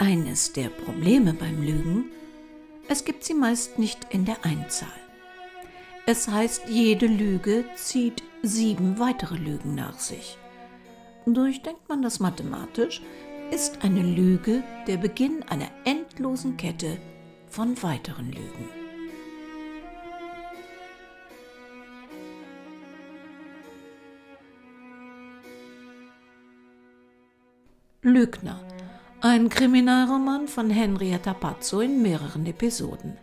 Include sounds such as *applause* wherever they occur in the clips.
Eines der Probleme beim Lügen, es gibt sie meist nicht in der Einzahl. Es heißt, jede Lüge zieht sieben weitere Lügen nach sich. Durchdenkt man das mathematisch, ist eine Lüge der Beginn einer endlosen Kette von weiteren Lügen. Lügner. Ein Kriminalroman von Henrietta Pazzo in mehreren Episoden.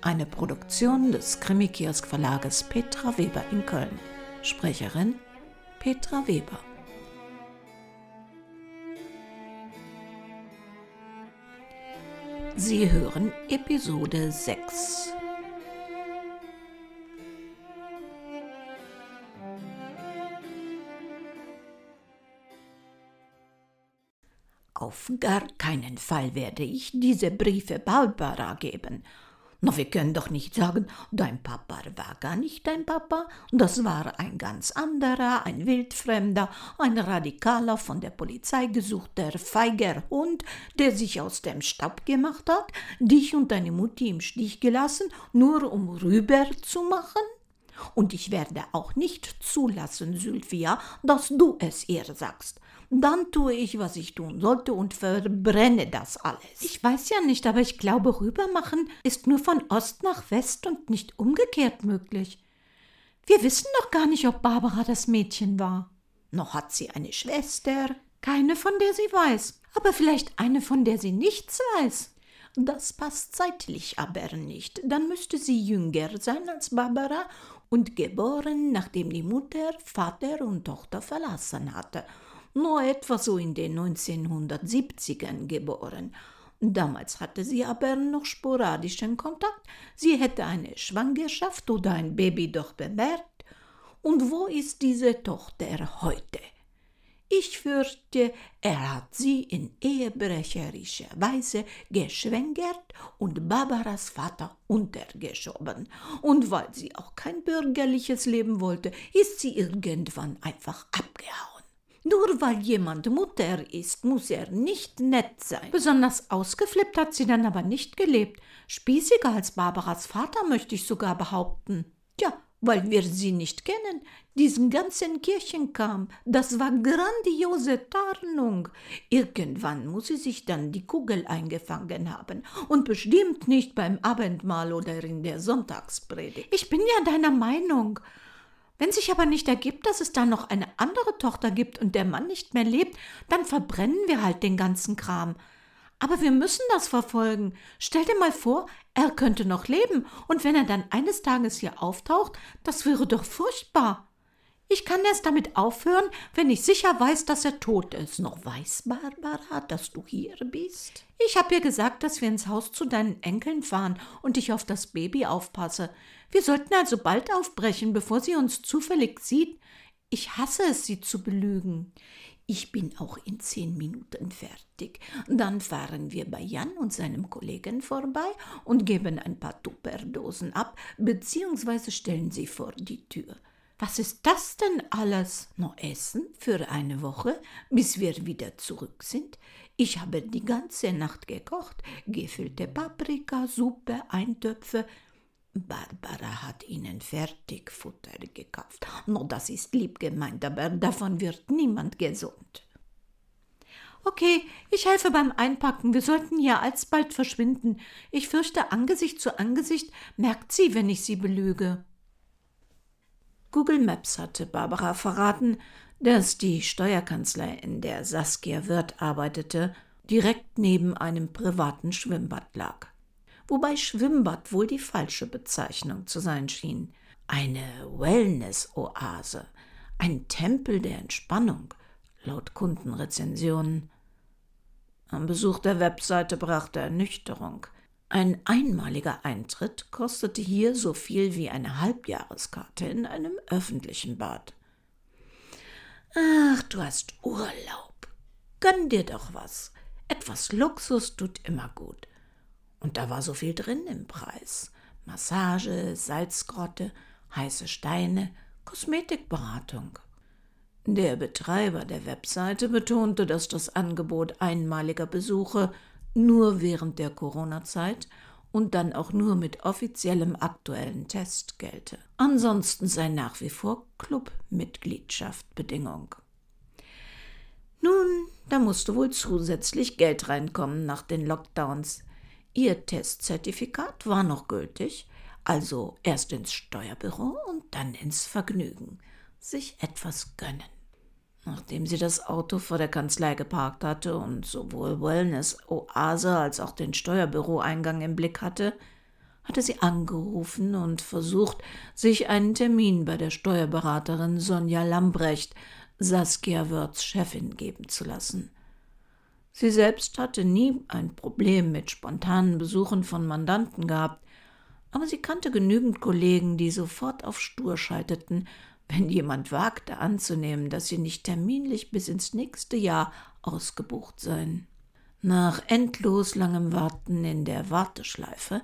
Eine Produktion des Krimikiosk Verlages Petra Weber in Köln. Sprecherin Petra Weber. Sie hören Episode 6. Auf gar keinen Fall werde ich diese Briefe Barbara geben. Na, wir können doch nicht sagen, dein Papa war gar nicht dein Papa, das war ein ganz anderer, ein Wildfremder, ein radikaler, von der Polizei gesuchter, feiger Hund, der sich aus dem Staub gemacht hat, dich und deine Mutti im Stich gelassen, nur um rüber zu machen? Und ich werde auch nicht zulassen, Sylvia, dass du es ihr sagst. Dann tue ich, was ich tun sollte und verbrenne das alles. Ich weiß ja nicht, aber ich glaube, rübermachen ist nur von Ost nach West und nicht umgekehrt möglich. Wir wissen doch gar nicht, ob Barbara das Mädchen war. Noch hat sie eine Schwester. Keine, von der sie weiß. Aber vielleicht eine, von der sie nichts weiß. Das passt zeitlich aber nicht. Dann müsste sie jünger sein als Barbara und geboren, nachdem die Mutter Vater und Tochter verlassen hatte nur etwa so in den 1970ern geboren. Damals hatte sie aber noch sporadischen Kontakt. Sie hätte eine Schwangerschaft oder ein Baby doch bemerkt. Und wo ist diese Tochter heute? Ich fürchte, er hat sie in ehebrecherischer Weise geschwängert und Barbaras Vater untergeschoben. Und weil sie auch kein bürgerliches Leben wollte, ist sie irgendwann einfach abgehauen. Nur weil jemand Mutter ist, muss er nicht nett sein. Besonders ausgeflippt hat sie dann aber nicht gelebt. Spießiger als Barbaras Vater, möchte ich sogar behaupten. Tja, weil wir sie nicht kennen. Diesen ganzen Kirchenkram, das war grandiose Tarnung. Irgendwann muss sie sich dann die Kugel eingefangen haben und bestimmt nicht beim Abendmahl oder in der Sonntagspredigt. Ich bin ja deiner Meinung. Wenn sich aber nicht ergibt, dass es da noch eine andere Tochter gibt und der Mann nicht mehr lebt, dann verbrennen wir halt den ganzen Kram. Aber wir müssen das verfolgen. Stell dir mal vor, er könnte noch leben, und wenn er dann eines Tages hier auftaucht, das wäre doch furchtbar. Ich kann erst damit aufhören, wenn ich sicher weiß, dass er tot ist. Noch weiß Barbara, dass du hier bist? Ich habe ihr gesagt, dass wir ins Haus zu deinen Enkeln fahren und ich auf das Baby aufpasse. Wir sollten also bald aufbrechen, bevor sie uns zufällig sieht. Ich hasse es, sie zu belügen. Ich bin auch in zehn Minuten fertig. Dann fahren wir bei Jan und seinem Kollegen vorbei und geben ein paar Tupperdosen ab, beziehungsweise stellen sie vor die Tür. Was ist das denn alles? Noch Essen für eine Woche, bis wir wieder zurück sind? Ich habe die ganze Nacht gekocht, gefüllte Paprika, Suppe, Eintöpfe. Barbara hat ihnen Fertigfutter gekauft. No, das ist lieb gemeint, aber davon wird niemand gesund. Okay, ich helfe beim Einpacken. Wir sollten ja alsbald verschwinden. Ich fürchte, Angesicht zu Angesicht merkt sie, wenn ich sie belüge. Google Maps hatte Barbara verraten, dass die Steuerkanzlei, in der Saskia Wirth arbeitete, direkt neben einem privaten Schwimmbad lag. Wobei Schwimmbad wohl die falsche Bezeichnung zu sein schien. Eine Wellness-Oase, ein Tempel der Entspannung, laut Kundenrezensionen. Am Besuch der Webseite brachte Ernüchterung. Ein einmaliger Eintritt kostete hier so viel wie eine Halbjahreskarte in einem öffentlichen Bad. Ach, du hast Urlaub. Gönn dir doch was. Etwas Luxus tut immer gut. Und da war so viel drin im Preis. Massage, Salzgrotte, heiße Steine, Kosmetikberatung. Der Betreiber der Webseite betonte, dass das Angebot einmaliger Besuche nur während der Corona-Zeit und dann auch nur mit offiziellem aktuellen Test gelte. Ansonsten sei nach wie vor Clubmitgliedschaft Bedingung. Nun, da musste wohl zusätzlich Geld reinkommen nach den Lockdowns. Ihr Testzertifikat war noch gültig, also erst ins Steuerbüro und dann ins Vergnügen. Sich etwas gönnen. Nachdem sie das Auto vor der Kanzlei geparkt hatte und sowohl Wellness Oase als auch den Steuerbüroeingang im Blick hatte, hatte sie angerufen und versucht, sich einen Termin bei der Steuerberaterin Sonja Lambrecht, Saskia Wörths Chefin, geben zu lassen. Sie selbst hatte nie ein Problem mit spontanen Besuchen von Mandanten gehabt, aber sie kannte genügend Kollegen, die sofort auf Stur schalteten, wenn jemand wagte anzunehmen, dass sie nicht terminlich bis ins nächste Jahr ausgebucht seien. Nach endlos langem Warten in der Warteschleife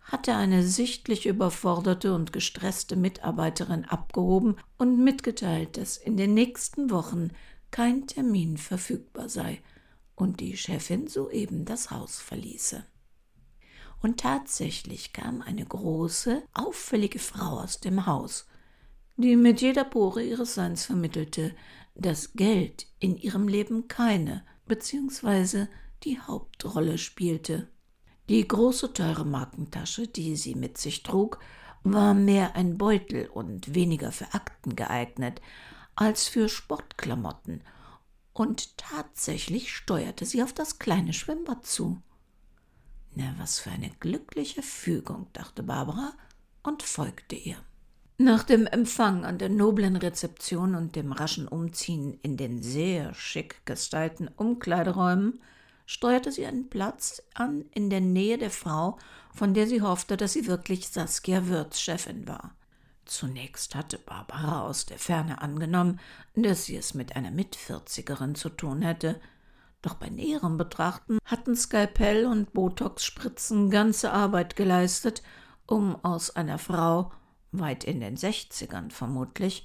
hatte eine sichtlich überforderte und gestresste Mitarbeiterin abgehoben und mitgeteilt, dass in den nächsten Wochen kein Termin verfügbar sei und die Chefin soeben das Haus verließe. Und tatsächlich kam eine große, auffällige Frau aus dem Haus die mit jeder Pore ihres Seins vermittelte, dass Geld in ihrem Leben keine bzw. die Hauptrolle spielte. Die große teure Markentasche, die sie mit sich trug, war mehr ein Beutel und weniger für Akten geeignet als für Sportklamotten, und tatsächlich steuerte sie auf das kleine Schwimmbad zu. Na, was für eine glückliche Fügung, dachte Barbara und folgte ihr. Nach dem Empfang an der noblen Rezeption und dem raschen Umziehen in den sehr schick gestylten Umkleideräumen steuerte sie einen Platz an in der Nähe der Frau, von der sie hoffte, dass sie wirklich Saskia Wirths Chefin war. Zunächst hatte Barbara aus der Ferne angenommen, dass sie es mit einer Mitvierzigerin zu tun hätte, doch bei näherem Betrachten hatten Skalpell und Botox-Spritzen ganze Arbeit geleistet, um aus einer Frau weit in den Sechzigern vermutlich,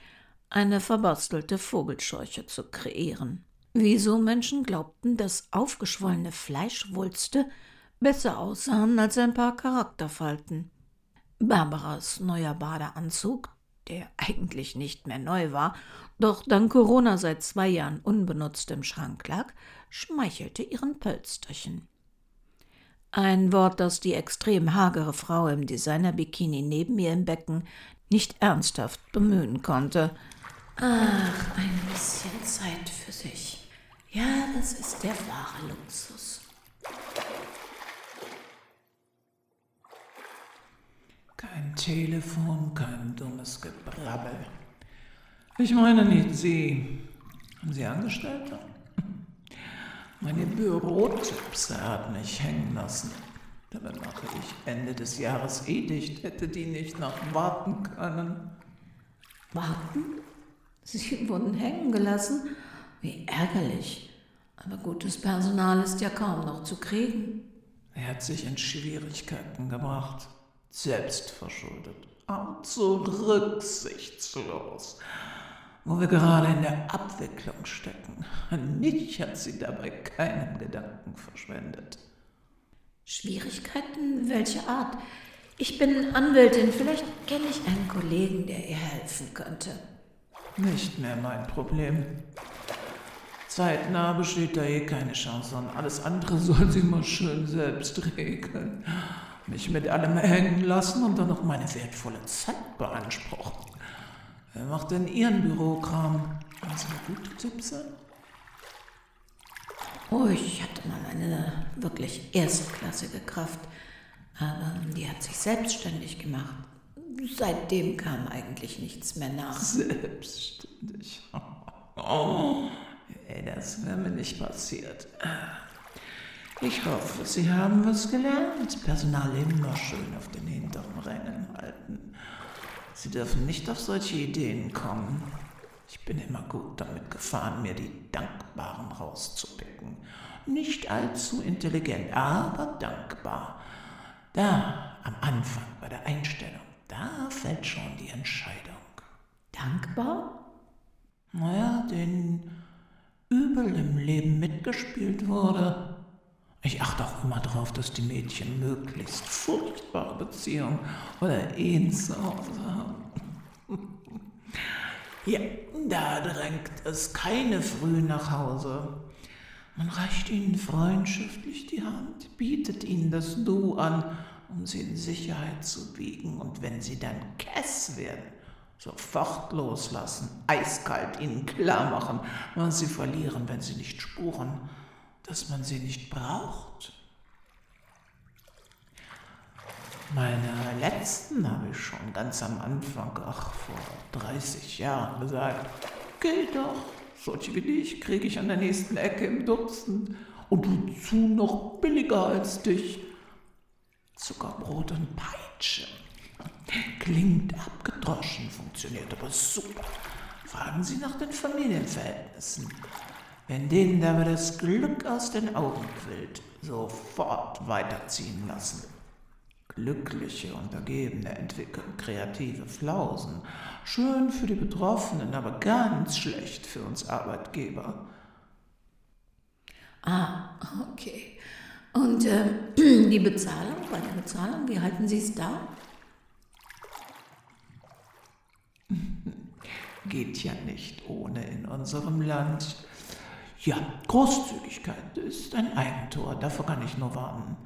eine verbastelte Vogelscheuche zu kreieren. Wieso Menschen glaubten, dass aufgeschwollene Fleischwulste besser aussahen als ein paar Charakterfalten. Barbaras neuer Badeanzug, der eigentlich nicht mehr neu war, doch dank Corona seit zwei Jahren unbenutzt im Schrank lag, schmeichelte ihren Pölsterchen. Ein Wort, das die extrem hagere Frau im Designer-Bikini neben ihr im Becken nicht ernsthaft bemühen konnte. Ach, ein bisschen Zeit für sich. Ja, das ist der wahre Luxus. Kein Telefon, kein dummes Gebrabbel. Ich meine nicht Sie. Haben Sie Angestellte? Meine Bürotipps hat mich hängen lassen. Dabei mache ich Ende des Jahres eh dicht, hätte die nicht noch warten können. Warten? Sie wurden hängen gelassen? Wie ärgerlich. Aber gutes Personal ist ja kaum noch zu kriegen. Er hat sich in Schwierigkeiten gebracht. Selbstverschuldet. Und so rücksichtslos wo wir gerade in der Abwicklung stecken. An mich hat sie dabei keinen Gedanken verschwendet. Schwierigkeiten? Welche Art? Ich bin Anwältin, vielleicht kenne ich einen Kollegen, der ihr helfen könnte. Nicht mehr mein Problem. Zeitnah besteht da eh keine Chance und alles andere soll sie mal schön selbst regeln. Mich mit allem hängen lassen und dann noch meine wertvolle Zeit beanspruchen. Wer macht denn Ihren Bürokram? Haben Sie gute Tipps? Oh, ich hatte mal eine wirklich erstklassige Kraft, aber die hat sich selbstständig gemacht. Seitdem kam eigentlich nichts mehr nach. Selbstständig. *laughs* Oh, ey, das wäre mir nicht passiert. Ich hoffe, Sie haben was gelernt. Personal immer schön auf den hinteren Rängen halten. Sie dürfen nicht auf solche Ideen kommen. Ich bin immer gut damit gefahren, mir die Dankbaren rauszupicken. Nicht allzu intelligent, aber dankbar. Da, am Anfang bei der Einstellung, da fällt schon die Entscheidung. Dankbar? Naja, den übel im Leben mitgespielt wurde. Ich achte auch immer darauf, dass die Mädchen möglichst furchtbare Beziehungen oder Ehen zu Hause haben. *laughs* Ja, da drängt es keine früh nach Hause. Man reicht ihnen freundschaftlich die Hand, bietet ihnen das Du an, um sie in Sicherheit zu wiegen. Und wenn sie dann Kess werden, sofort loslassen, eiskalt ihnen klar machen, was sie verlieren, wenn sie nicht spuren, dass man sie nicht braucht. Meine letzten habe ich schon ganz am Anfang, ach, vor 30 Jahren gesagt. Geht doch, solche wie dich kriege ich an der nächsten Ecke im Dutzend und wozu noch billiger als dich. Zuckerbrot und Peitsche. Klingt abgedroschen, funktioniert aber super. Fragen Sie nach den Familienverhältnissen. Wenn denen aber das Glück aus den Augen quillt, sofort weiterziehen lassen. Glückliche Untergebene entwickeln kreative Flausen. Schön für die Betroffenen, aber ganz schlecht für uns Arbeitgeber. Ah, okay. Und äh, *clears throat* die Bezahlung, bei der Bezahlung, wie halten Sie es da? *laughs* Geht ja nicht ohne in unserem Land. Ja, Großzügigkeit ist ein Eigentor, davor kann ich nur warnen.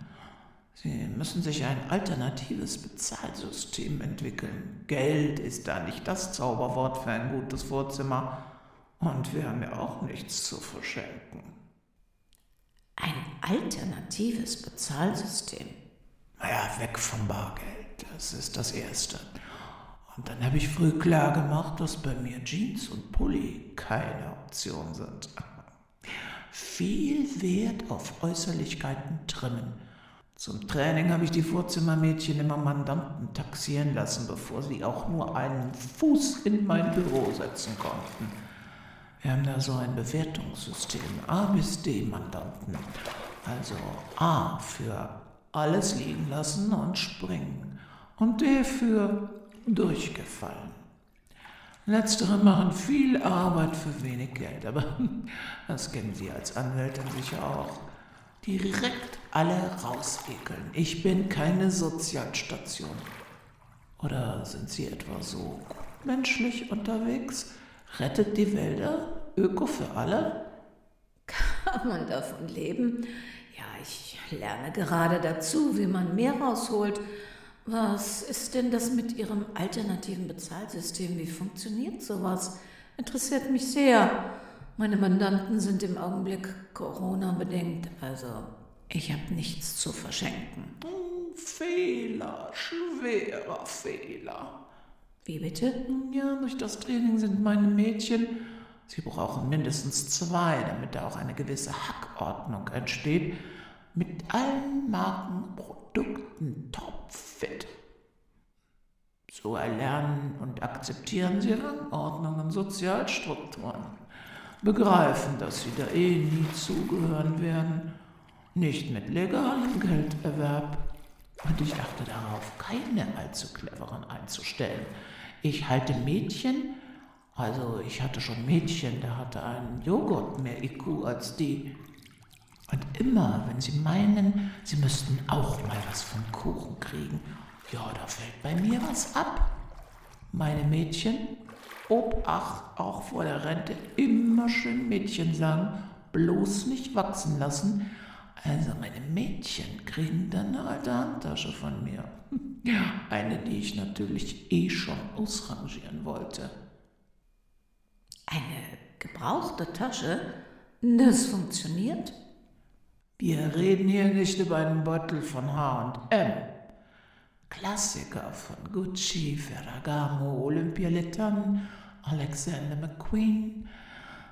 Sie müssen sich ein alternatives Bezahlsystem entwickeln. Geld ist da nicht das Zauberwort für ein gutes Vorzimmer. Und wir haben ja auch nichts zu verschenken. Ein alternatives Bezahlsystem? Naja, weg vom Bargeld. Das ist das Erste. Und dann habe ich früh klar gemacht, dass bei mir Jeans und Pulli keine Option sind. Viel Wert auf Äußerlichkeiten trimmen zum Training habe ich die Vorzimmermädchen immer Mandanten taxieren lassen, bevor sie auch nur einen Fuß in mein Büro setzen konnten. Wir haben da so ein Bewertungssystem, A bis D Mandanten. Also A für alles liegen lassen und springen und D für durchgefallen. Letztere machen viel Arbeit für wenig Geld, aber *laughs* das kennen Sie als Anwältin sicher auch direkt alle rausekeln. Ich bin keine Sozialstation. Oder sind Sie etwa so menschlich unterwegs? Rettet die Wälder? Öko für alle? Kann man davon leben? Ja, ich lerne gerade dazu, wie man mehr rausholt. Was ist denn das mit Ihrem alternativen Bezahlsystem? Wie funktioniert sowas? Interessiert mich sehr. Meine Mandanten sind im Augenblick Corona-bedingt, also ich habe nichts zu verschenken. Fehler, schwerer Fehler. Wie bitte? Ja, durch das Training sind meine Mädchen, sie brauchen mindestens zwei, damit da auch eine gewisse Hackordnung entsteht, mit allen Markenprodukten topfit. So erlernen und akzeptieren sie Rangordnungen, Sozialstrukturen begreifen, dass sie da eh nie zugehören werden, nicht mit legalem Gelderwerb. Und ich achte darauf, keine allzu cleveren einzustellen. Ich halte Mädchen, also ich hatte schon Mädchen, der hatte einen Joghurt mehr IQ als die. Und immer, wenn sie meinen, sie müssten auch mal was vom Kuchen kriegen, ja, da fällt bei mir was ab. Meine Mädchen Obacht auch vor der Rente immer schön Mädchen sagen, bloß nicht wachsen lassen. Also meine Mädchen kriegen dann eine alte Handtasche von mir. *laughs* Eine, die ich natürlich eh schon ausrangieren wollte. Eine gebrauchte Tasche? Das funktioniert? Wir reden hier nicht über einen Beutel von H&M. Klassiker von Gucci, Ferragamo, Olympialetan, Alexander McQueen.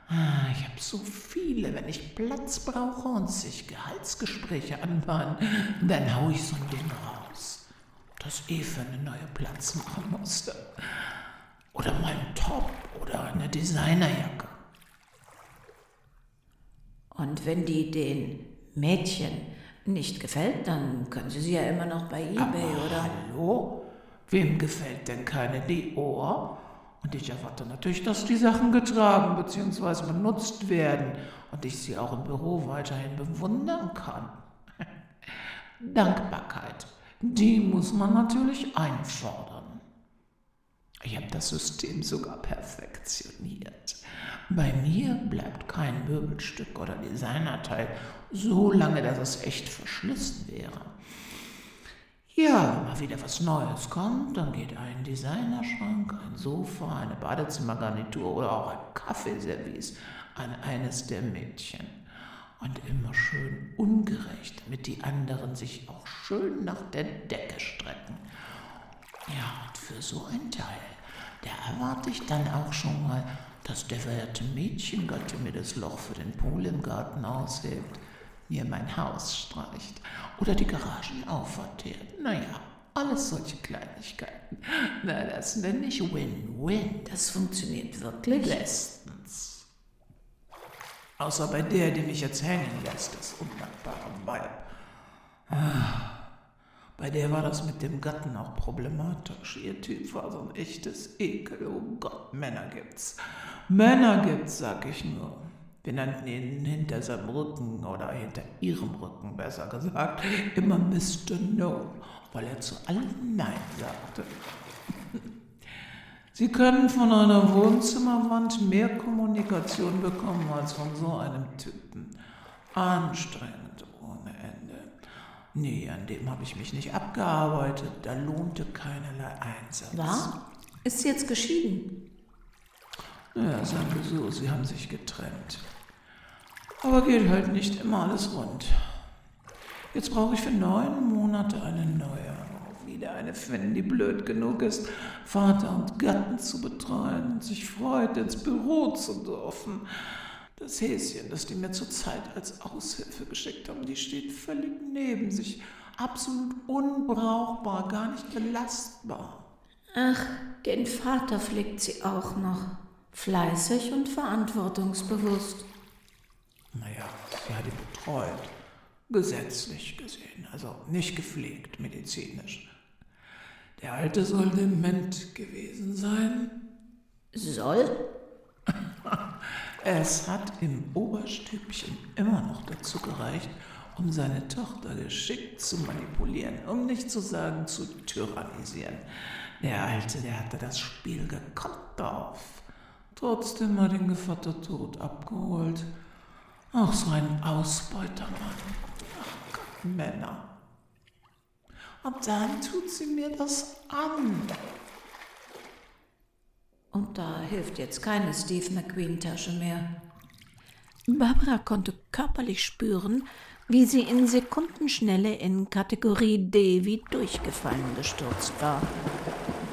Ah, ich habe so viele, wenn ich Platz brauche und sich Gehaltsgespräche anbahnen, dann hau ich so ein Ding raus, das eh für eine neue Platz machen musste. Oder mein Top oder eine Designerjacke. Und wenn die den Mädchen nicht gefällt, dann können Sie sie ja immer noch bei eBay, Aber oder? Hallo? Wem gefällt denn keine Dior? Und ich erwarte natürlich, dass die Sachen getragen bzw. benutzt werden und ich sie auch im Büro weiterhin bewundern kann. *laughs* Dankbarkeit, die muss man natürlich einfordern. Ich habe das System sogar perfektioniert. Bei mir bleibt kein Möbelstück oder Designerteil so lange, dass es echt verschlissen wäre. Ja, wenn mal wieder was Neues kommt, dann geht ein Designerschrank, ein Sofa, eine Badezimmergarnitur oder auch ein Kaffeeservice an eines der Mädchen. Und immer schön ungerecht, damit die anderen sich auch schön nach der Decke strecken. Ja, und für so ein Teil, da erwarte ich dann auch schon mal, dass der verehrte Mädchengatte mir das Loch für den Pool im Garten aushebt, mir mein Haus streicht oder die Garagen aufverteert. Naja, alles solche Kleinigkeiten. Na, das nenne ich Win-Win. Das funktioniert wirklich? Bestens. Außer bei der, die mich jetzt hängen lässt, das undankbare Weib. Ah, bei der war das mit dem Gatten auch problematisch. Ihr Typ war so ein echtes Ekel. Oh Gott, Männer gibt's. Männer gibt's, sag ich nur. Wir nannten ihn hinter seinem Rücken oder hinter ihrem Rücken, besser gesagt, immer Mr. No, weil er zu allem Nein sagte. *laughs* Sie können von einer Wohnzimmerwand mehr Kommunikation bekommen als von so einem Typen. Anstrengend. Nee, an dem habe ich mich nicht abgearbeitet. Da lohnte keinerlei Einsatz. War? Ist sie jetzt geschieden? Ja, sagen wir so, sie haben sich getrennt. Aber geht halt nicht immer alles rund. Jetzt brauche ich für neun Monate eine neue. Wieder eine Finn, die blöd genug ist, Vater und Gatten zu betreuen und sich freut, ins Büro zu dürfen. Das Häschen, das die mir zurzeit als Aushilfe geschickt haben, die steht völlig neben sich. Absolut unbrauchbar, gar nicht belastbar. Ach, den Vater pflegt sie auch noch. Fleißig und verantwortungsbewusst. Naja, sie hat ihn betreut. Gesetzlich gesehen, also nicht gepflegt, medizinisch. Der Alte soll dement gewesen sein. Soll? *laughs* Es hat im Oberstübchen immer noch dazu gereicht, um seine Tochter geschickt zu manipulieren, um nicht zu sagen zu tyrannisieren. Der Alte, der hatte das Spiel gekonnt drauf. Trotzdem hat ihn Gevatter tot abgeholt. Ach, so ein Ausbeutermann. Ach Gott, Männer. Und dann tut sie mir das an. Und da hilft jetzt keine Steve McQueen-Tasche mehr. Barbara konnte körperlich spüren, wie sie in Sekundenschnelle in Kategorie D wie durchgefallen gestürzt war.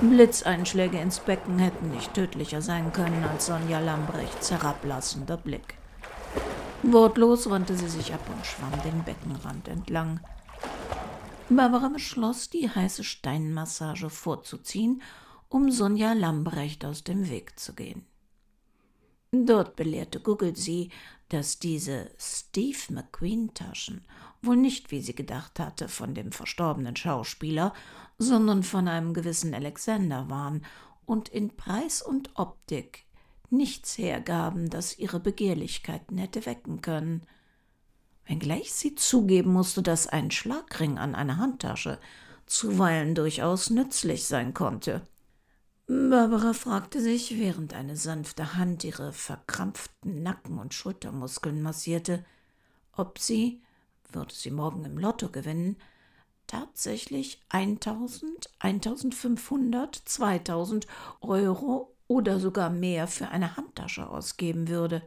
Blitzeinschläge ins Becken hätten nicht tödlicher sein können als Sonja Lambrechts herablassender Blick. Wortlos wandte sie sich ab und schwamm den Beckenrand entlang. Barbara beschloss, die heiße Steinmassage vorzuziehen, um Sonja Lambrecht aus dem Weg zu gehen. Dort belehrte Google sie, dass diese Steve McQueen-Taschen wohl nicht, wie sie gedacht hatte, von dem verstorbenen Schauspieler, sondern von einem gewissen Alexander waren und in Preis und Optik nichts hergaben, das ihre Begehrlichkeiten hätte wecken können wenngleich sie zugeben musste, dass ein Schlagring an einer Handtasche zuweilen durchaus nützlich sein konnte. Barbara fragte sich, während eine sanfte Hand ihre verkrampften Nacken- und Schultermuskeln massierte, ob sie, würde sie morgen im Lotto gewinnen, tatsächlich 1000, 1500, 2000 Euro oder sogar mehr für eine Handtasche ausgeben würde.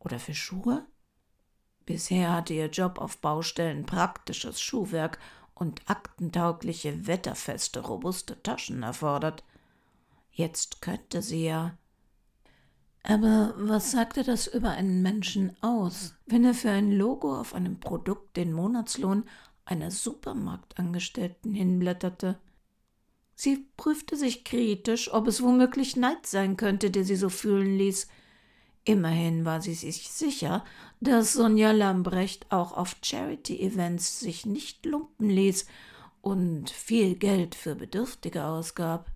Oder für Schuhe? Bisher hatte ihr Job auf Baustellen praktisches Schuhwerk und aktentaugliche, wetterfeste, robuste Taschen erfordert. Jetzt könnte sie ja. Aber was sagte das über einen Menschen aus, wenn er für ein Logo auf einem Produkt den Monatslohn einer Supermarktangestellten hinblätterte? Sie prüfte sich kritisch, ob es womöglich Neid sein könnte, der sie so fühlen ließ, Immerhin war sie sich sicher, dass Sonja Lambrecht auch auf Charity-Events sich nicht lumpen ließ und viel Geld für Bedürftige ausgab.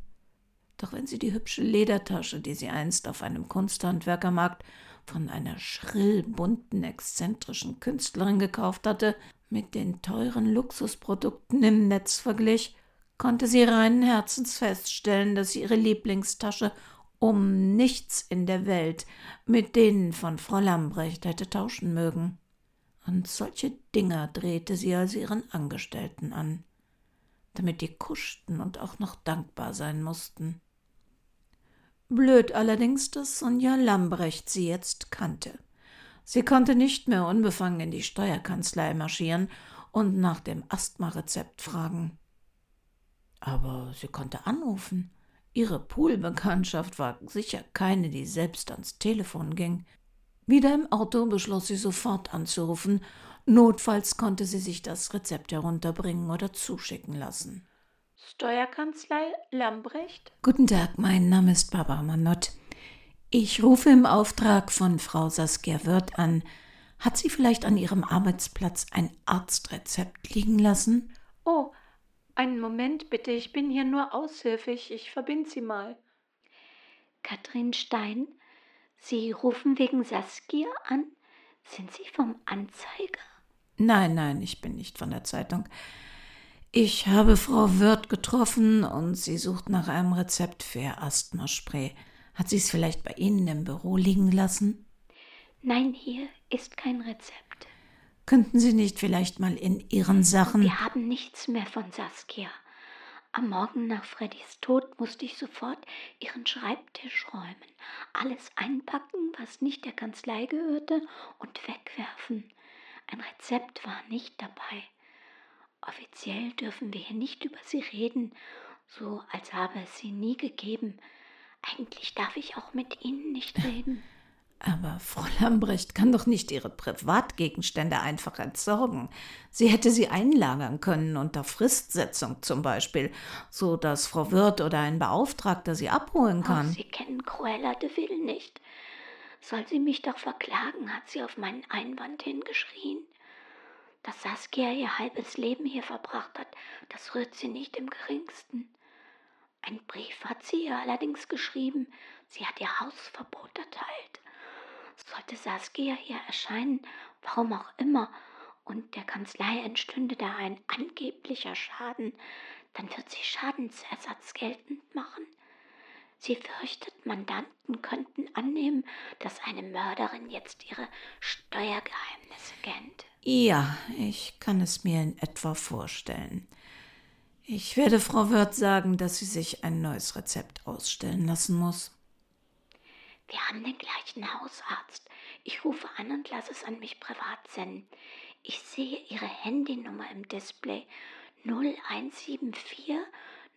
Doch wenn sie die hübsche Ledertasche, die sie einst auf einem Kunsthandwerkermarkt von einer schrill bunten, exzentrischen Künstlerin gekauft hatte, mit den teuren Luxusprodukten im Netz verglich, konnte sie reinen Herzens feststellen, dass ihre Lieblingstasche um nichts in der Welt mit denen von Frau Lambrecht hätte tauschen mögen. Und solche Dinger drehte sie als ihren Angestellten an, damit die kuschten und auch noch dankbar sein mussten. Blöd allerdings, dass Sonja Lambrecht sie jetzt kannte. Sie konnte nicht mehr unbefangen in die Steuerkanzlei marschieren und nach dem Asthma-Rezept fragen. Aber sie konnte anrufen. Ihre Poolbekanntschaft war sicher keine, die selbst ans Telefon ging. Wieder im Auto beschloss sie sofort anzurufen. Notfalls konnte sie sich das Rezept herunterbringen oder zuschicken lassen. Steuerkanzlei Lambrecht? Guten Tag, mein Name ist Barbara Manott. Ich rufe im Auftrag von Frau Saskia Wirth an. Hat sie vielleicht an ihrem Arbeitsplatz ein Arztrezept liegen lassen? Oh, einen Moment bitte, ich bin hier nur aushilfig. Ich verbinde Sie mal. Katrin Stein, Sie rufen wegen Saskia an? Sind Sie vom Anzeiger? Nein, nein, ich bin nicht von der Zeitung. Ich habe Frau Wirth getroffen und sie sucht nach einem Rezept für Asthmaspray. Hat sie es vielleicht bei Ihnen im Büro liegen lassen? Nein, hier ist kein Rezept. Könnten Sie nicht vielleicht mal in Ihren Sachen. Wir haben nichts mehr von Saskia. Am Morgen nach Freddys Tod musste ich sofort ihren Schreibtisch räumen, alles einpacken, was nicht der Kanzlei gehörte, und wegwerfen. Ein Rezept war nicht dabei. Offiziell dürfen wir hier nicht über sie reden, so als habe es sie nie gegeben. Eigentlich darf ich auch mit Ihnen nicht *laughs* reden. Aber Frau Lambrecht kann doch nicht ihre Privatgegenstände einfach entsorgen. Sie hätte sie einlagern können unter Fristsetzung zum Beispiel, so dass Frau Wirth oder ein Beauftragter sie abholen kann. Oh, sie kennen Cruella de Vil nicht. Soll sie mich doch verklagen, hat sie auf meinen Einwand hingeschrien. Dass Saskia ihr halbes Leben hier verbracht hat, das rührt sie nicht im geringsten. Ein Brief hat sie ihr allerdings geschrieben. Sie hat ihr Hausverbot erteilt. Sollte Saskia hier erscheinen, warum auch immer, und der Kanzlei entstünde da ein angeblicher Schaden, dann wird sie Schadensersatz geltend machen. Sie fürchtet, Mandanten könnten annehmen, dass eine Mörderin jetzt ihre Steuergeheimnisse kennt. Ja, ich kann es mir in etwa vorstellen. Ich werde Frau Wirth sagen, dass sie sich ein neues Rezept ausstellen lassen muss. Wir haben den gleichen Hausarzt. Ich rufe an und lasse es an mich privat senden. Ich sehe Ihre Handynummer im Display 0174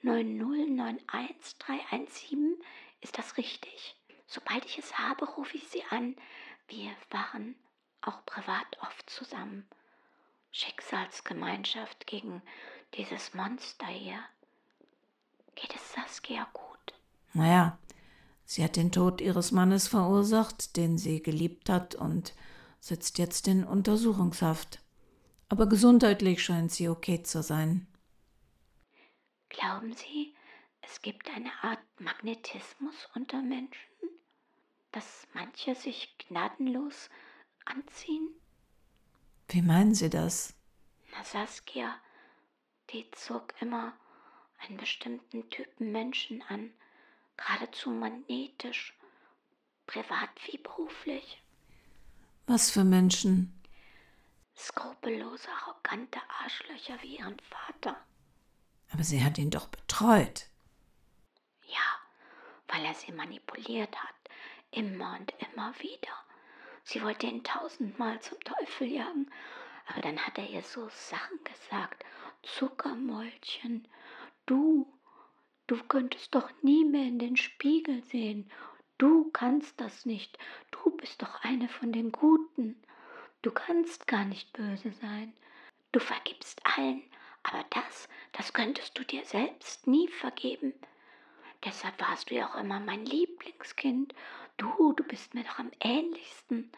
9091 317. Ist das richtig? Sobald ich es habe, rufe ich Sie an. Wir waren auch privat oft zusammen. Schicksalsgemeinschaft gegen dieses Monster hier. Geht es Saskia gut? Naja, sie hat den Tod ihres Mannes verursacht, den sie geliebt hat, und sitzt jetzt in Untersuchungshaft. Aber gesundheitlich scheint sie okay zu sein. Glauben Sie, es gibt eine Art Magnetismus unter Menschen, dass manche sich gnadenlos anziehen? Wie meinen Sie das? Na, Saskia, die zog immer einen bestimmten Typen Menschen an, geradezu magnetisch, privat wie beruflich. Was für Menschen? Skrupellose, arrogante Arschlöcher wie ihren Vater. Aber sie hat ihn doch betreut. Ja, weil er sie manipuliert hat, immer und immer wieder. Sie wollte ihn tausendmal zum Teufel jagen, aber dann hat er ihr so Sachen gesagt. Zuckermäulchen, du, du könntest doch nie mehr in den Spiegel sehen. Du kannst das nicht. Du bist doch eine von den Guten. Du kannst gar nicht böse sein. Du vergibst allen, aber das, das könntest du dir selbst nie vergeben. Deshalb warst du ja auch immer mein Lieblingskind. Du, du bist mir doch am ähnlichsten.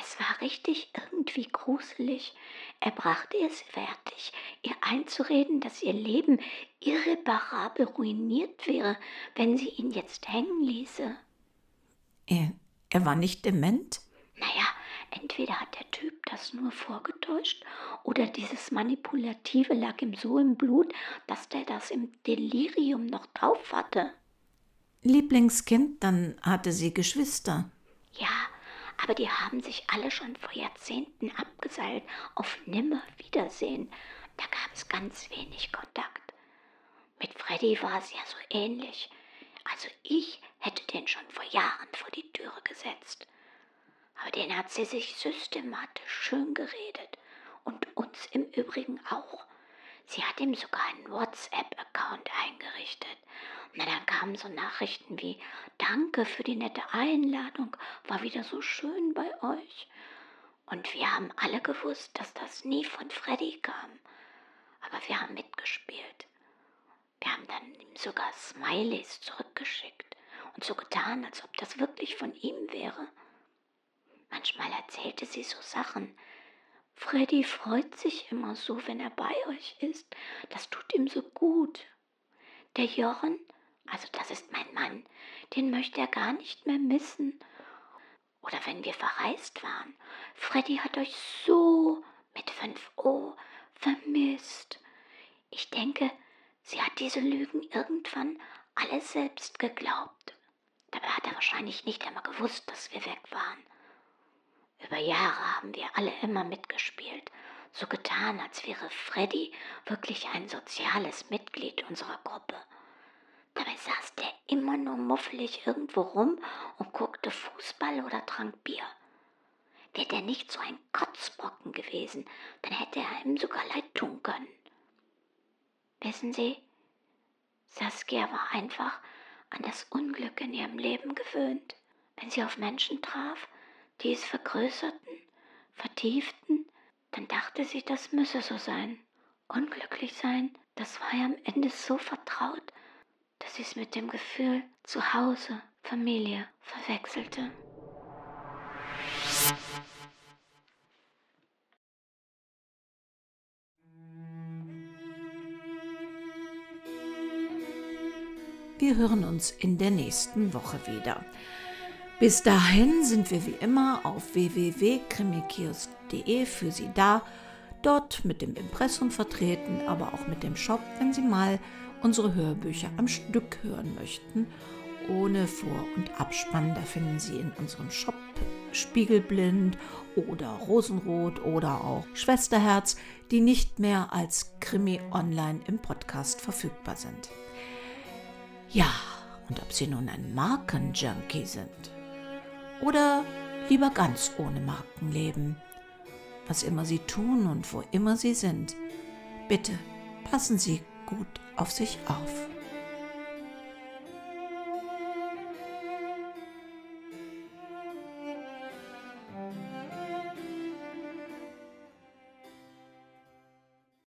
Es war richtig irgendwie gruselig. Er brachte es fertig, ihr einzureden, dass ihr Leben irreparabel ruiniert wäre, wenn sie ihn jetzt hängen ließe. Er, er war nicht dement? Entweder hat der Typ das nur vorgetäuscht oder dieses Manipulative lag ihm so im Blut, dass der das im Delirium noch drauf hatte. Lieblingskind, dann hatte sie Geschwister. Ja, aber die haben sich alle schon vor Jahrzehnten abgeseilt auf Nimmerwiedersehen. Da gab es ganz wenig Kontakt. Mit Freddy war es ja so ähnlich. Also ich hätte den schon vor Jahren vor die Türe gesetzt. Aber den hat sie sich systematisch schön geredet und uns im Übrigen auch. Sie hat ihm sogar einen WhatsApp-Account eingerichtet. Na, dann kamen so Nachrichten wie Danke für die nette Einladung, war wieder so schön bei euch. Und wir haben alle gewusst, dass das nie von Freddy kam. Aber wir haben mitgespielt. Wir haben dann ihm sogar Smileys zurückgeschickt und so getan, als ob das wirklich von ihm wäre. Manchmal erzählte sie so Sachen. Freddy freut sich immer so, wenn er bei euch ist. Das tut ihm so gut. Der Jochen, also das ist mein Mann, den möchte er gar nicht mehr missen. Oder wenn wir verreist waren. Freddy hat euch so mit 5O vermisst. Ich denke, sie hat diese Lügen irgendwann alle selbst geglaubt. Dabei hat er wahrscheinlich nicht einmal gewusst, dass wir weg waren. Über Jahre haben wir alle immer mitgespielt, so getan, als wäre Freddy wirklich ein soziales Mitglied unserer Gruppe. Dabei saß der immer nur muffelig irgendwo rum und guckte Fußball oder trank Bier. Wäre der nicht so ein Kotzbrocken gewesen, dann hätte er ihm sogar leid tun können. Wissen Sie, Saskia war einfach an das Unglück in ihrem Leben gewöhnt. Wenn sie auf Menschen traf, die es vergrößerten, vertieften, dann dachte sie, das müsse so sein. Unglücklich sein, das war ihr am Ende so vertraut, dass sie es mit dem Gefühl zu Hause, Familie verwechselte. Wir hören uns in der nächsten Woche wieder. Bis dahin sind wir wie immer auf www.krimikiosk.de für Sie da, dort mit dem Impressum vertreten, aber auch mit dem Shop, wenn Sie mal unsere Hörbücher am Stück hören möchten, ohne Vor- und Abspann. Da finden Sie in unserem Shop Spiegelblind oder Rosenrot oder auch Schwesterherz, die nicht mehr als Krimi online im Podcast verfügbar sind. Ja, und ob Sie nun ein Markenjunkie sind oder lieber ganz ohne Marken leben. Was immer Sie tun und wo immer Sie sind, bitte passen Sie gut auf sich auf.